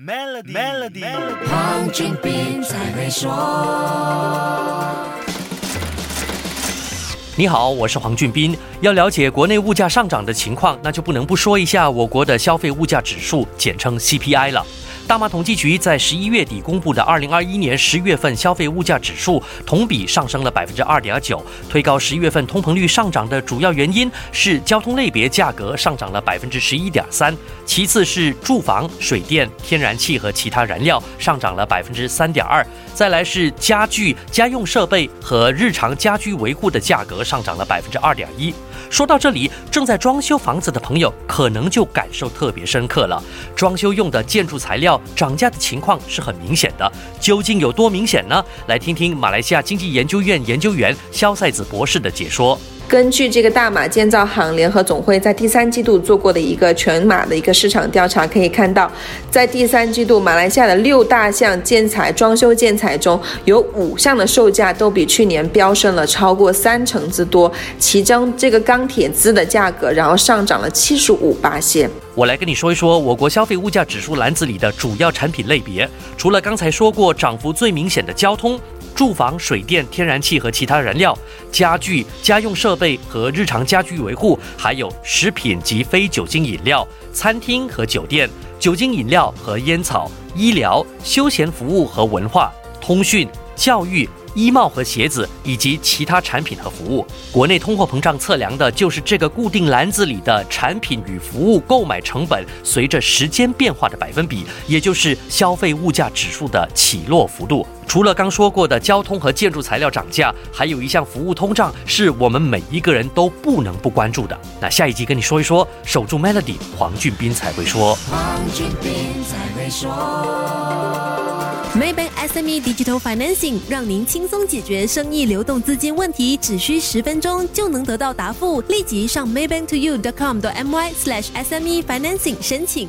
Melody，Melody，黄俊斌才会说。你好，我是黄俊斌。要了解国内物价上涨的情况，那就不能不说一下我国的消费物价指数，简称 CPI 了。大马统计局在十一月底公布的二零二一年十月份消费物价指数同比上升了百分之二点九，推高十一月份通膨率上涨的主要原因是交通类别价格上涨了百分之十一点三，其次是住房、水电、天然气和其他燃料上涨了百分之三点二，再来是家具、家用设备和日常家居维护的价格上涨了百分之二点一。说到这里，正在装修房子的朋友可能就感受特别深刻了，装修用的建筑材料。涨价的情况是很明显的，究竟有多明显呢？来听听马来西亚经济研究院研究员肖赛子博士的解说。根据这个大马建造行联合总会在第三季度做过的一个全马的一个市场调查，可以看到，在第三季度马来西亚的六大项建材装修建材中，有五项的售价都比去年飙升了超过三成之多，其中这个钢铁资的价格然后上涨了七十五八线。我来跟你说一说我国消费物价指数篮子里的主要产品类别，除了刚才说过涨幅最明显的交通。住房、水电、天然气和其他燃料、家具、家用设备和日常家居维护，还有食品及非酒精饮料、餐厅和酒店、酒精饮料和烟草、医疗、休闲服务和文化、通讯、教育。衣帽和鞋子以及其他产品和服务，国内通货膨胀测量的就是这个固定篮子里的产品与服务购买成本随着时间变化的百分比，也就是消费物价指数的起落幅度。除了刚说过的交通和建筑材料涨价，还有一项服务通胀是我们每一个人都不能不关注的。那下一集跟你说一说，守住 Melody，黄俊斌才会说。黄俊斌才会说。Maybank SME Digital Financing 让您轻松解决生意流动资金问题，只需十分钟就能得到答复。立即上 maybanktoyou.com.my/sme financing 申请。